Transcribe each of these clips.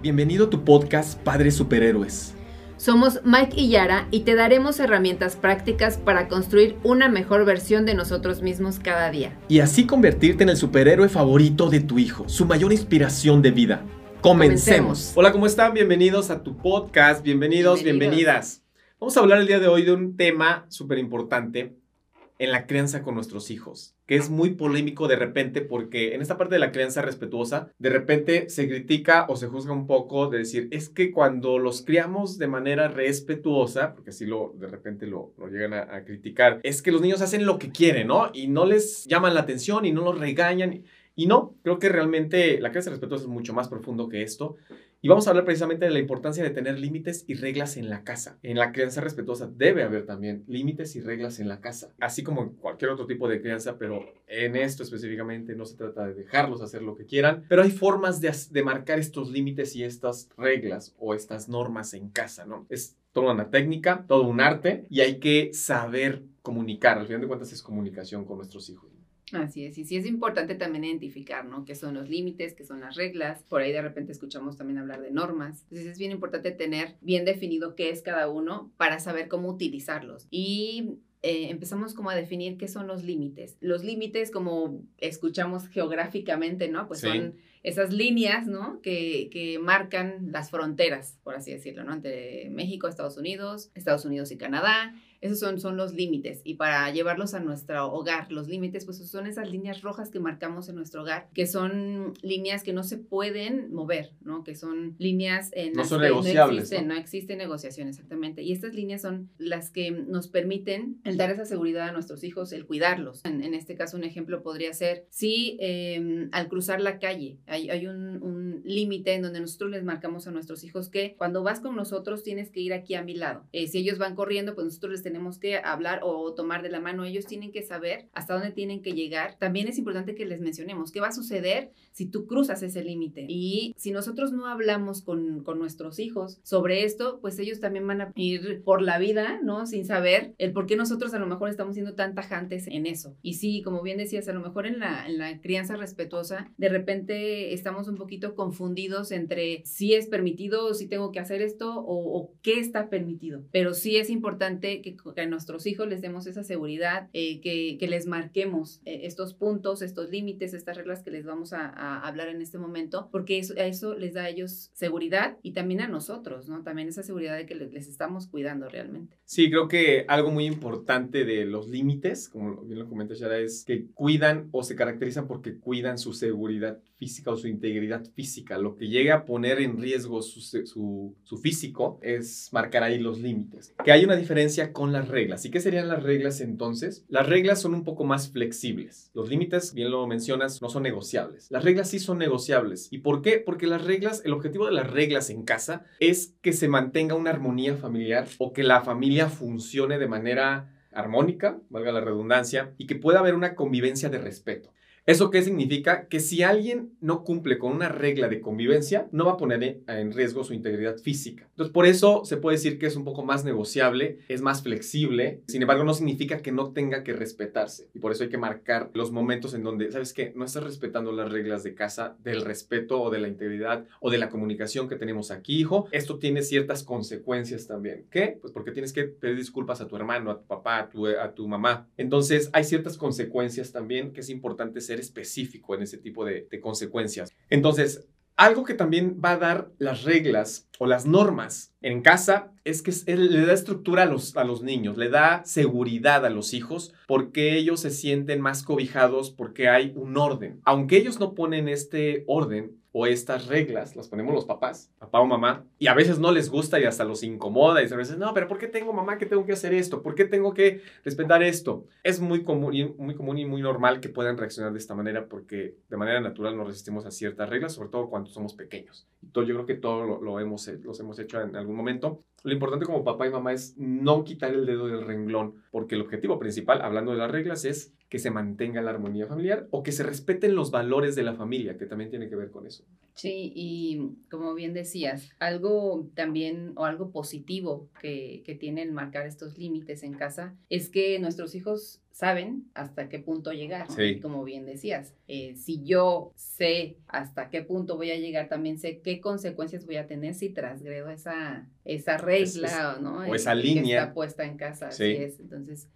Bienvenido a tu podcast Padres Superhéroes. Somos Mike y Yara y te daremos herramientas prácticas para construir una mejor versión de nosotros mismos cada día. Y así convertirte en el superhéroe favorito de tu hijo, su mayor inspiración de vida. Comencemos. Hola, ¿cómo están? Bienvenidos a tu podcast. Bienvenidos, Bienvenidos. bienvenidas. Vamos a hablar el día de hoy de un tema súper importante en la crianza con nuestros hijos, que es muy polémico de repente porque en esta parte de la crianza respetuosa, de repente se critica o se juzga un poco de decir, es que cuando los criamos de manera respetuosa, porque así lo de repente lo, lo llegan a, a criticar, es que los niños hacen lo que quieren, ¿no? Y no les llaman la atención y no los regañan. Y no, creo que realmente la crianza respetuosa es mucho más profundo que esto. Y vamos a hablar precisamente de la importancia de tener límites y reglas en la casa. En la crianza respetuosa debe haber también límites y reglas en la casa, así como en cualquier otro tipo de crianza, pero en esto específicamente no se trata de dejarlos hacer lo que quieran, pero hay formas de, de marcar estos límites y estas reglas o estas normas en casa, ¿no? Es toda una técnica, todo un arte y hay que saber comunicar. Al final de cuentas es comunicación con nuestros hijos. Así es, y sí es importante también identificar, ¿no? ¿Qué son los límites, qué son las reglas? Por ahí de repente escuchamos también hablar de normas. Entonces es bien importante tener bien definido qué es cada uno para saber cómo utilizarlos. Y eh, empezamos como a definir qué son los límites. Los límites, como escuchamos geográficamente, ¿no? Pues Sí. son esas líneas, ¿no? Que, que marcan las fronteras, por así decirlo, ¿no? Entre México, Estados Unidos, Estados Unidos y Canadá. Esos son, son los límites. Y para llevarlos a nuestro hogar, los límites, pues son esas líneas rojas que marcamos en nuestro hogar, que son líneas que no se pueden mover, ¿no? Que son líneas en No las son que negociables, No existe, ¿no? no existe negociación, exactamente. Y estas líneas son las que nos permiten el dar esa seguridad a nuestros hijos, el cuidarlos. En, en este caso, un ejemplo podría ser si eh, al cruzar la calle hay, hay un, un límite en donde nosotros les marcamos a nuestros hijos que cuando vas con nosotros tienes que ir aquí a mi lado. Eh, si ellos van corriendo, pues nosotros les tenemos que hablar o tomar de la mano. Ellos tienen que saber hasta dónde tienen que llegar. También es importante que les mencionemos qué va a suceder si tú cruzas ese límite. Y si nosotros no hablamos con, con nuestros hijos sobre esto, pues ellos también van a ir por la vida, ¿no? Sin saber el por qué nosotros a lo mejor estamos siendo tan tajantes en eso. Y sí, como bien decías, a lo mejor en la, en la crianza respetuosa, de repente estamos un poquito confundidos entre si es permitido si tengo que hacer esto o, o qué está permitido. Pero sí es importante que, que a nuestros hijos les demos esa seguridad, eh, que, que les marquemos eh, estos puntos, estos límites, estas reglas que les vamos a, hablar en este momento, porque eso, a eso les da a ellos seguridad y también a nosotros, ¿no? También esa seguridad de que les estamos cuidando realmente. Sí, creo que algo muy importante de los límites, como bien lo comenta Shara, es que cuidan o se caracterizan porque cuidan su seguridad física o su integridad física. Lo que llegue a poner en riesgo su, su, su físico es marcar ahí los límites. Que hay una diferencia con las reglas. ¿Y qué serían las reglas entonces? Las reglas son un poco más flexibles. Los límites, bien lo mencionas, no son negociables. Las reglas sí son negociables. ¿Y por qué? Porque las reglas, el objetivo de las reglas en casa es que se mantenga una armonía familiar o que la familia funcione de manera armónica, valga la redundancia, y que pueda haber una convivencia de respeto. ¿Eso qué significa? Que si alguien no cumple con una regla de convivencia, no va a poner en- riesgo su integridad física. Entonces, por eso se puede decir que es un poco más negociable, es más flexible, sin embargo, no significa que no tenga que respetarse. Y por eso hay que marcar los momentos en donde, ¿sabes qué? No estás respetando las reglas de casa del respeto o de la integridad o de la comunicación que tenemos aquí, hijo. Esto tiene ciertas consecuencias también. ¿Qué? Pues porque tienes que pedir disculpas a tu hermano, a tu papá, a tu, a tu mamá. Entonces, hay ciertas consecuencias también que es importante ser específico en ese tipo de, de consecuencias. Entonces, algo que también va a dar las reglas o las normas en casa es que le da estructura a los, a los niños, le da seguridad a los hijos porque ellos se sienten más cobijados porque hay un orden. Aunque ellos no ponen este orden o estas reglas, las ponemos los papás, papá o mamá, y a veces no les gusta y hasta los incomoda y a veces, no, pero ¿por qué tengo mamá que tengo que hacer esto? ¿Por qué tengo que respetar esto? Es muy común y muy, común y muy normal que puedan reaccionar de esta manera porque de manera natural nos resistimos a ciertas reglas, sobre todo cuando somos pequeños. Yo creo que todo lo, lo hemos, he- los hemos hecho en algún momento. Lo importante como papá y mamá es no quitar el dedo del renglón, porque el objetivo principal, hablando de las reglas, es que se mantenga la armonía familiar o que se respeten los valores de la familia, que también tiene que ver con eso. Sí, y como bien decías, algo también o algo positivo que, que tiene el marcar estos límites en casa es que nuestros hijos saben hasta qué punto llegar. Sí. como bien decías, eh, si yo sé hasta qué punto voy a llegar, también sé qué consecuencias voy a tener si trasgredo esa, esa regla ¿no? o esa línea. Que está puesta en casa. Sí. Así es. Entonces,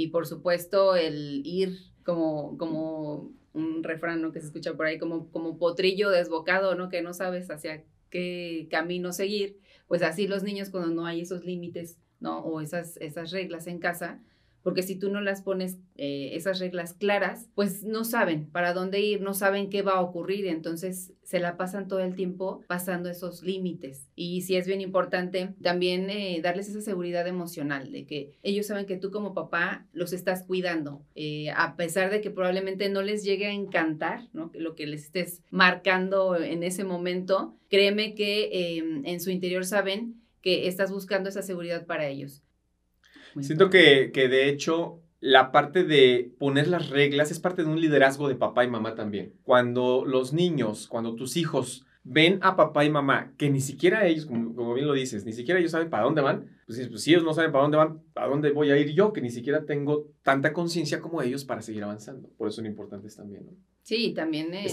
y por supuesto, el ir como, como un refrán ¿no? que se escucha por ahí, como, como potrillo desbocado, ¿no? Que no sabes hacia qué camino seguir. Pues así los niños cuando no hay esos límites, ¿no? O esas, esas reglas en casa, porque si tú no las pones eh, esas reglas claras, pues no saben para dónde ir, no saben qué va a ocurrir, entonces se la pasan todo el tiempo pasando esos límites. Y sí es bien importante también eh, darles esa seguridad emocional de que ellos saben que tú como papá los estás cuidando, eh, a pesar de que probablemente no les llegue a encantar ¿no? lo que les estés marcando en ese momento, créeme que em, en su interior saben que estás buscando esa seguridad para ellos. Siento que, que de hecho la parte de poner las reglas es parte de un liderazgo de papá y mamá también. Cuando los niños, cuando tus hijos ven a papá y mamá, que ni siquiera ellos, como, bien lo dices, ni siquiera ellos saben para dónde van, pues, pues, si ellos no saben para dónde van, ¿a dónde voy a ir yo? Que ni siquiera tengo tanta conciencia como ellos para seguir avanzando. Por eso son importantes también, ¿no? Sí, también eh,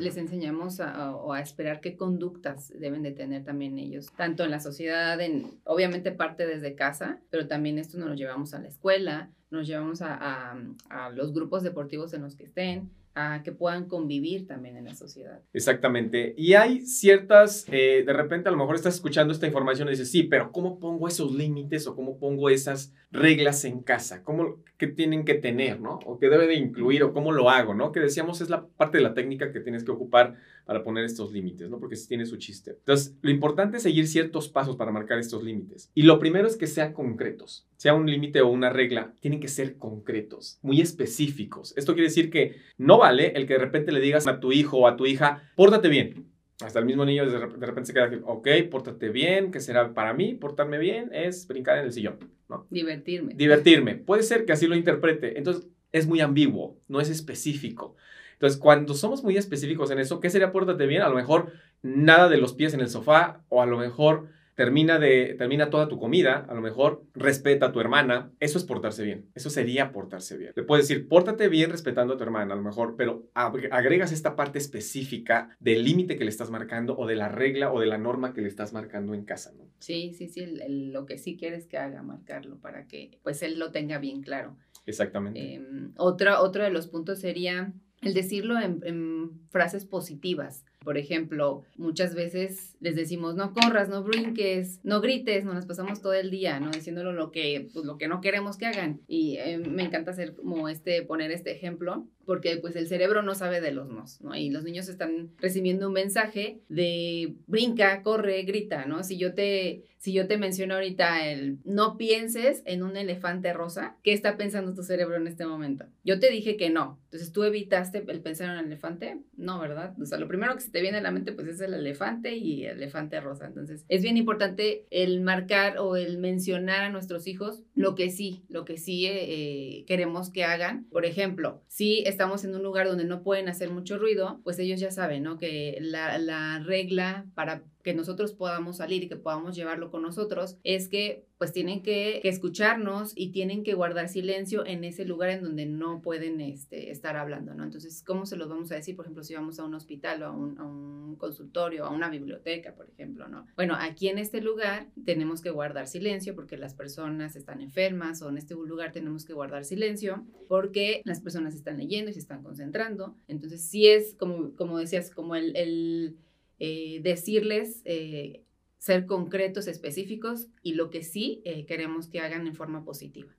les, enseñamos a, a, esperar qué conductas deben de tener también ellos, tanto en la sociedad, en, obviamente parte desde casa, pero también esto nos lo llevamos a la escuela, nos llevamos a, a, a los grupos deportivos en los que estén, a que puedan convivir también en la sociedad. Exactamente. Y hay ciertas, eh, de repente a lo mejor estás escuchando esta información y dices, sí, pero ¿cómo pongo esos límites o cómo pongo esas reglas en casa? ¿Cómo, qué tienen que tener, no? O qué debe de incluir o cómo lo hago, ¿no? Que decíamos es la parte de la técnica que tienes que ocupar para poner estos límites, ¿no? Porque sí tiene su chiste. Entonces, lo importante es seguir ciertos pasos para marcar estos límites. Y lo primero es que sean concretos. Sea un límite o una regla, tienen que ser concretos, muy específicos. Esto quiere decir que no vale el que de repente le digas a tu hijo o a tu hija, pórtate bien. Hasta el mismo niño de repente se queda, ok, pórtate bien, que será para mí? Portarme bien es brincar en el sillón, ¿no? Divertirme. Divertirme. Puede ser que así lo interprete. Entonces, es muy ambiguo, no es específico. Entonces, cuando somos muy específicos en eso, ¿qué sería pórtate bien? A lo mejor nada de los pies en el sofá o a lo mejor termina, de, termina toda tu comida, a lo mejor respeta a tu hermana, eso es portarse bien, eso sería portarse bien. Le puedes decir, pórtate bien respetando a tu hermana, a lo mejor, pero agregas esta parte específica del límite que le estás marcando o de la regla o de la norma que le estás marcando en casa, ¿no? Sí, sí, sí, lo que sí quieres que haga, marcarlo para que pues él lo tenga bien claro. Exactamente. Em, otro de los puntos sería el decirlo en, frases positivas. Por ejemplo, muchas veces les decimos, no corras, no brinques, no grites, no nos pasamos todo el día, ¿no? Diciéndolo lo que, pues, lo que no queremos que hagan. Y eh, me encanta hacer como este, poner este ejemplo, porque pues el cerebro no sabe de los nos, ¿no? Y los niños están recibiendo un mensaje de brinca, corre, grita, ¿no? Si yo te, si yo te menciono ahorita el no pienses en un elefante rosa, ¿qué está pensando tu cerebro en este momento? Yo te dije que no. Entonces, ¿tú evitaste el pensar en el elefante? No, ¿verdad? O sea, lo primero que se te viene a la mente pues es el elefante y el elefante rosa. Entonces, es bien importante el marcar o el mencionar a nuestros hijos lo que sí, lo que sí eh, queremos que hagan. Por ejemplo, si estamos en un lugar donde no pueden hacer mucho ruido, pues ellos ya saben, ¿no? Que la, la regla para que nosotros podamos salir y que podamos llevarlo con nosotros, es que pues tienen que, escucharnos y tienen que guardar silencio en ese lugar en donde no pueden este, estar hablando, ¿no? Entonces, ¿cómo se los vamos a decir? Por ejemplo, si vamos a un hospital o a un, a un consultorio, a una biblioteca, por ejemplo, ¿no? Bueno, aquí en este lugar tenemos que guardar silencio porque las personas están enfermas o en este lugar tenemos que guardar silencio porque las personas están leyendo y se están concentrando. Entonces, sí es, como, como decías, como el, el eh, decirles, eh, ser concretos, específicos y lo que sí eh, queremos que hagan en forma positiva.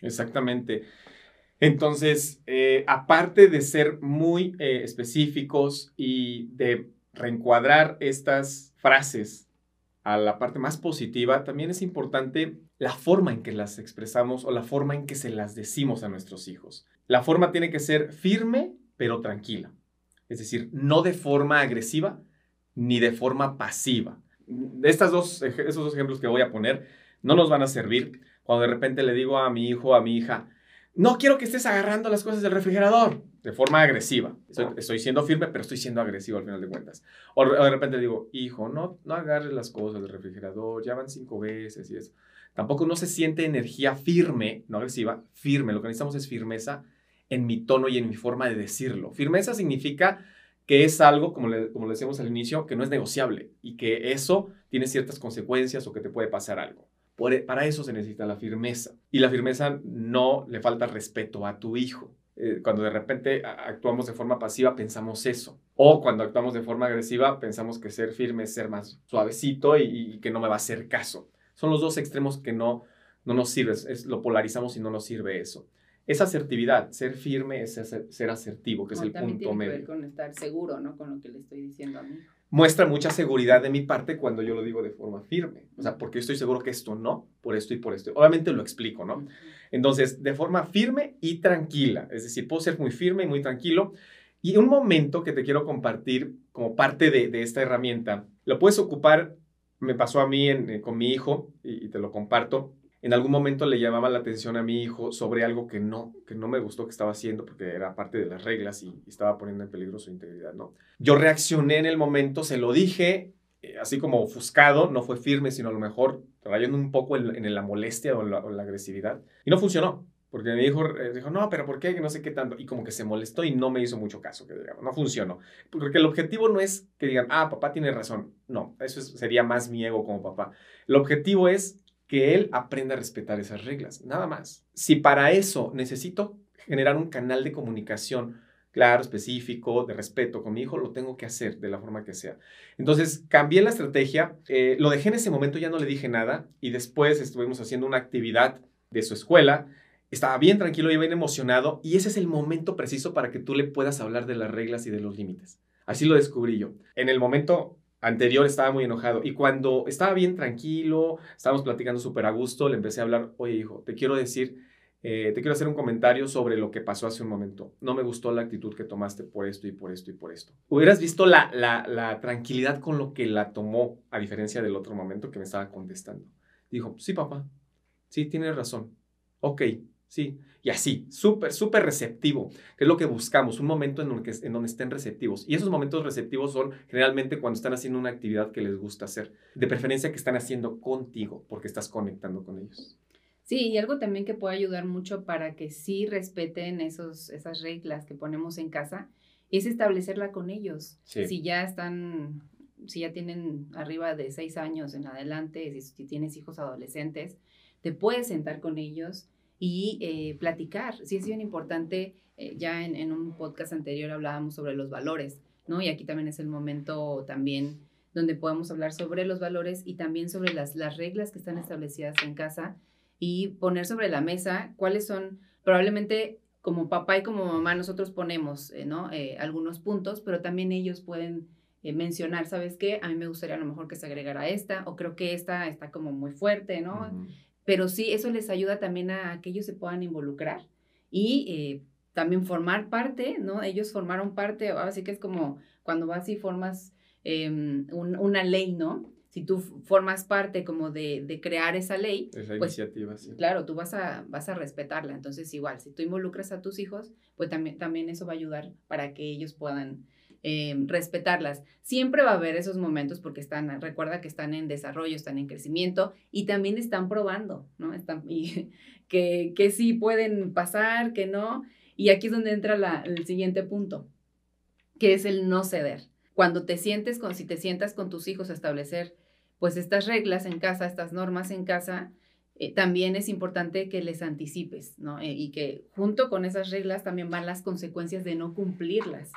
Exactamente. Entonces, aparte de ser muy específicos y de reencuadrar estas frases a la parte más positiva, también es importante la forma en que las expresamos o la forma en que se las decimos a nuestros hijos. La forma tiene que ser firme, pero tranquila. Es decir, no de forma agresiva, ni de forma pasiva. Estas dos, esos dos ejemplos que voy a poner no nos van a servir cuando de repente le digo a mi hijo o a mi hija, no quiero que estés agarrando las cosas del refrigerador de forma agresiva. Estoy, siendo firme, pero estoy siendo agresivo al final de cuentas. O, de repente digo, hijo, no, no agarres las cosas del refrigerador, ya van cinco veces y eso. Tampoco no se siente energía firme, no agresiva, firme. Lo que necesitamos es firmeza en mi tono y en mi forma de decirlo. Firmeza significa que es algo, como le, como decíamos al inicio, que no es negociable y que eso tiene ciertas consecuencias o que te puede pasar algo. E, para eso se necesita la firmeza. Y la firmeza no le falta respeto a tu hijo. Eh, cuando de repente actuamos de forma pasiva, pensamos eso. O cuando actuamos de forma agresiva, pensamos que ser firme es ser más suavecito y, que no me va a hacer caso. Son los dos extremos que no, no nos sirven. Lo polarizamos y no nos sirve eso. Es asertividad. Ser firme es ser, asertivo, que es el punto medio. Tiene que ver con estar seguro, ¿no? Con lo que le estoy diciendo a hijo muestra mucha seguridad de mi parte cuando yo lo digo de forma firme. O sea, porque estoy seguro que esto no, por esto y por esto. Obviamente lo explico, ¿no? Entonces, de forma firme y tranquila. Es decir, puedo ser muy firme y muy tranquilo. Y un momento que te quiero compartir como parte de, esta herramienta, lo puedes ocupar, me pasó a mí eh, con mi hijo y te lo comparto en algún momento le llamaba la atención a mi hijo sobre algo que no, que no me gustó que estaba haciendo porque era parte de las reglas y, estaba poniendo en peligro su integridad, ¿no? Yo reaccioné en el momento, se lo dije, eh, así como ofuscado, no fue firme, sino a lo mejor rayando un poco en, la molestia o la, agresividad. Y no funcionó, porque mi hijo eh, dijo, no, pero ¿por qué? Que no sé qué tanto. Y como que se molestó y no me hizo mucho caso, no funcionó. Porque el objetivo no es que digan, ah, papá tiene razón. No, eso sería más mi ego como papá. El objetivo es que él aprenda a respetar esas reglas, nada más. Si para eso necesito generar un canal de comunicación claro, específico, de respeto con mi hijo, lo tengo que hacer de la forma que sea. Entonces, cambié la estrategia, eh, lo dejé en ese momento, ya no le dije nada y después estuvimos haciendo una actividad de su escuela. Estaba bien tranquilo y bien emocionado y ese es el momento preciso para que tú le puedas hablar de las reglas y de los límites. Así lo descubrí yo. En el momento anterior estaba muy enojado y cuando estaba bien tranquilo, estábamos platicando súper a gusto, le empecé a hablar, oye hijo, te quiero decir, eh, te quiero hacer un comentario sobre lo que pasó hace un momento. No me gustó la actitud que tomaste por esto y por esto y por esto. Hubieras visto la, la, la tranquilidad con lo que la tomó, a diferencia del otro momento que me estaba contestando. Dijo, sí papá, sí, tienes razón. Ok, sí. Y así, súper, súper receptivo, que es lo que buscamos, un momento en, que, en donde estén receptivos. Y esos momentos receptivos son generalmente cuando están haciendo una actividad que les gusta hacer, de preferencia que están haciendo contigo, porque estás conectando con ellos. Sí, y algo también que puede ayudar mucho para que sí respeten esos, esas reglas que ponemos en casa, es establecerla con ellos. Si ya están, si ya tienen arriba de seis años en adelante, si tienes hijos adolescentes, te puedes sentar con ellos y eh, platicar. Sí es bien importante, eh, ya en, un podcast anterior hablábamos sobre los valores, ¿no? Y aquí también es el momento también donde podemos hablar sobre los valores y también sobre las, las reglas que están establecidas en casa y poner sobre la mesa cuáles son, probablemente como papá y como mamá nosotros ponemos, eh, ¿no? algunos puntos, pero también ellos pueden mencionar, ¿sabes qué? A mí me gustaría a lo mejor que se agregara esta, o creo que esta está como muy fuerte, ¿no? Pero sí, eso les ayuda también a, que ellos se puedan involucrar y eh, también formar parte, ¿no? Ellos formaron parte, así que es como cuando vas y formas em, una ley, ¿no? Si tú formas parte como de, crear esa ley, esa pues, iniciativa, sí. claro, tú vas a, vas a respetarla. Entonces, igual, si tú involucras a tus hijos, pues también, también eso va a ayudar para que ellos puedan eh, respetarlas. Siempre va a haber esos momentos porque están, recuerda que están en desarrollo, están en crecimiento y también están probando, ¿no? Están, que, que sí pueden pasar, que no. Y aquí es donde entra el siguiente punto, que es el no ceder. Cuando te sientes con, si te sientas con tus hijos a establecer pues estas reglas en casa, estas normas en casa, eh, también es importante que les anticipes, ¿no? Eh, y que junto con esas reglas también van las consecuencias de no cumplirlas.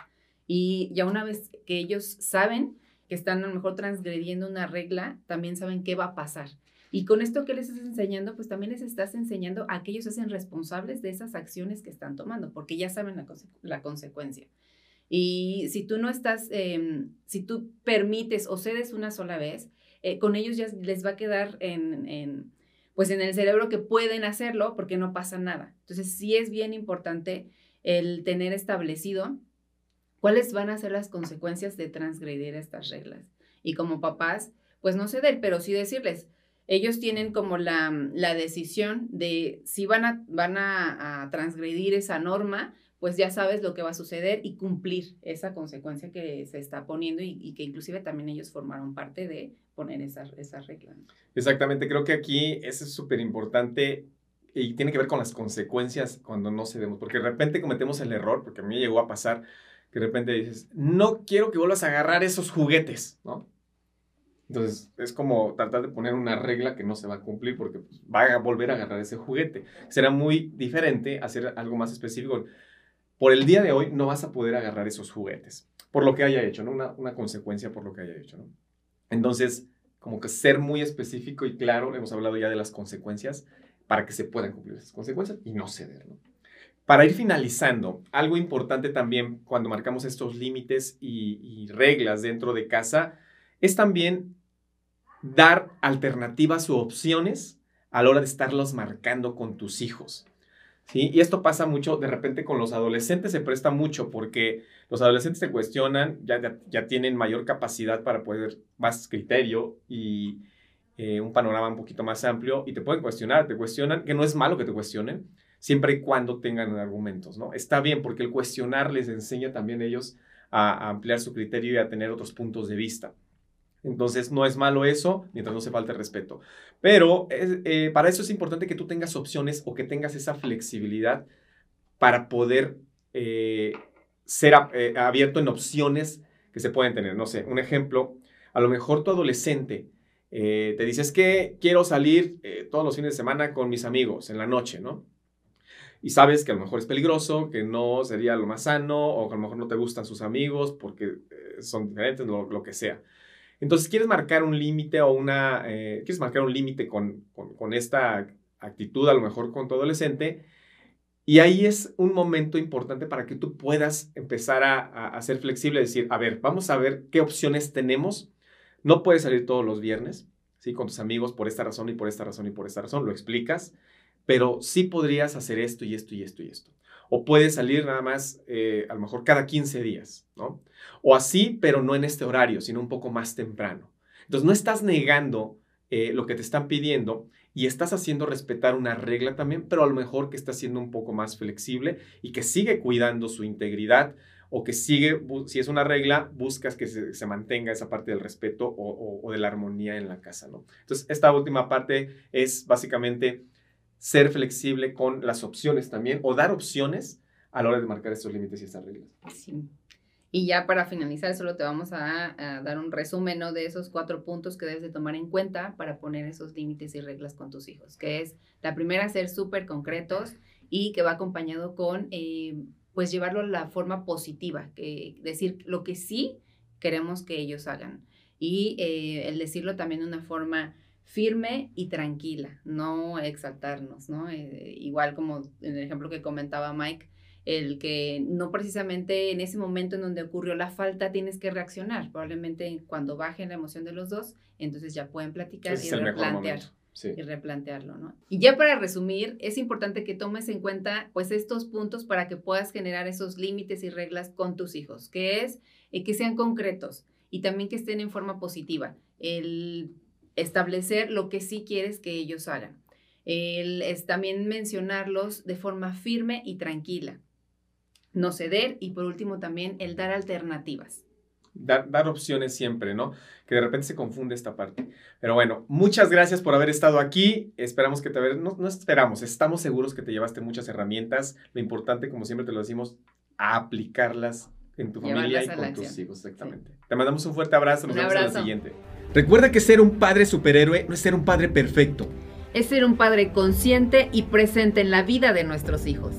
Y ya una vez que ellos saben que están a lo mejor transgrediendo una regla, también saben qué va a pasar. Y con esto que les estás enseñando, pues también les estás enseñando a que ellos se hacen responsables de esas acciones que están tomando, porque ya saben la, consecuencia. Y si tú no estás, em, si tú permites o cedes una sola vez, eh, con ellos ya les va a quedar en, en, pues en el cerebro que pueden hacerlo porque no pasa nada. Entonces sí es bien importante el tener establecido ¿Cuáles van a ser las consecuencias de transgredir estas reglas? Y como papás, pues no ceder, pero sí decirles, ellos tienen como la, la decisión de si van, a, van a, transgredir esa norma, pues ya sabes lo que va a suceder y cumplir esa consecuencia que se está poniendo y, que inclusive también ellos formaron parte de poner esa, esa regla. Exactamente, creo que aquí eso es súper importante y tiene que ver con las consecuencias cuando no cedemos, porque de repente cometemos el error, porque a mí llegó a pasar que de repente dices, no quiero que vuelvas a agarrar esos juguetes, ¿no? Entonces es como tratar de poner una regla que no se va a cumplir porque pues, va a volver a agarrar ese juguete. Será muy diferente hacer algo más específico. Por el día de hoy no vas a poder agarrar esos juguetes, por lo que haya hecho, ¿no? Una, una consecuencia por lo que haya hecho, ¿no? Entonces, como que ser muy específico y claro, hemos hablado ya de las consecuencias, para que se puedan cumplir esas consecuencias y no ceder. ¿no? Para ir finalizando, algo importante también cuando marcamos estos límites y, reglas dentro de casa es también dar alternativas u opciones a la hora de estarlos marcando con tus hijos. ¿sí? Y esto pasa mucho, de repente con los adolescentes se presta mucho porque los adolescentes se cuestionan, ya, ya tienen mayor capacidad para poder, más criterio y, eh, un panorama un poquito más amplio y te pueden cuestionar, te cuestionan, que no es malo que te cuestionen, siempre y cuando tengan argumentos, ¿no? Está bien porque el cuestionar les enseña también a ellos a, ampliar su criterio y a tener otros puntos de vista. Entonces, no es malo eso, mientras no se falte respeto. Pero eh, para eso es importante que tú tengas opciones o que tengas esa flexibilidad para poder eh, ser abierto en opciones que se pueden tener. No sé, un ejemplo, a lo mejor tu adolescente eh, te dices que quiero salir eh, todos los fines de semana con mis amigos en la noche, ¿no? Y sabes que a lo mejor es peligroso, que no sería lo más sano, o que a lo mejor no te gustan sus amigos porque eh, son diferentes, lo, lo, que sea. Entonces, quieres marcar un límite o una, quieres marcar un límite con, con, esta actitud, a lo mejor con tu adolescente, y ahí es un momento importante para que tú puedas empezar a, a, a ser flexible, decir, a ver, vamos a ver qué opciones tenemos no puedes salir todos los viernes, ¿sí? Con tus amigos por esta razón y por esta razón y por esta razón, lo explicas, pero sí podrías hacer esto y esto y esto y esto. O puedes salir nada más, eh, a lo mejor cada 15 días, ¿no? O así, pero no en este horario, sino un poco más temprano. Entonces, no estás negando eh, lo que te están pidiendo y estás haciendo respetar una regla también, pero a lo mejor que estás siendo un poco más flexible y que sigue cuidando su integridad, o que sigue, si es una regla, buscas que se, mantenga esa parte del respeto o, de la armonía en la casa, ¿no? Entonces, esta última parte es básicamente ser flexible con las opciones también o dar opciones a la hora de marcar estos límites y estas reglas. Sí. Y ya para finalizar, solo te vamos a, dar un resumen de esos cuatro puntos que debes de tomar en cuenta para poner esos límites y reglas con tus hijos, que es la primera, ser súper concretos y que va acompañado con eh, pues llevarlo a la forma positiva, que decir lo que sí queremos que ellos hagan. Y eh, el decirlo también de una forma firme y tranquila, no exaltarnos, ¿no? Eh, igual como en el ejemplo que comentaba Mike, el que no precisamente en ese momento en donde ocurrió la falta tienes que reaccionar, probablemente cuando baje la emoción de los dos, entonces ya pueden platicar y replantear y replantearlo, ¿no? Y ya para resumir, es importante que tomes en cuenta pues estos puntos para que puedas generar esos límites y reglas con tus hijos, que es eh, que sean concretos y también que estén en forma positiva. El establecer lo que sí quieres que ellos hagan. El es también mencionarlos de forma firme y tranquila. No ceder y por último también el dar alternativas dar, opciones siempre, ¿no? Que de repente se confunde esta parte. Pero bueno, muchas gracias por haber estado aquí. Esperamos que te no, no esperamos, estamos seguros que te llevaste muchas herramientas. Lo importante, como siempre te lo decimos, aplicarlas en tu familia y con tus hijos, exactamente. Te mandamos un fuerte abrazo, nos vemos en la siguiente. Recuerda que ser un padre superhéroe no es ser un padre perfecto. Es ser un padre consciente y presente en la vida de nuestros hijos.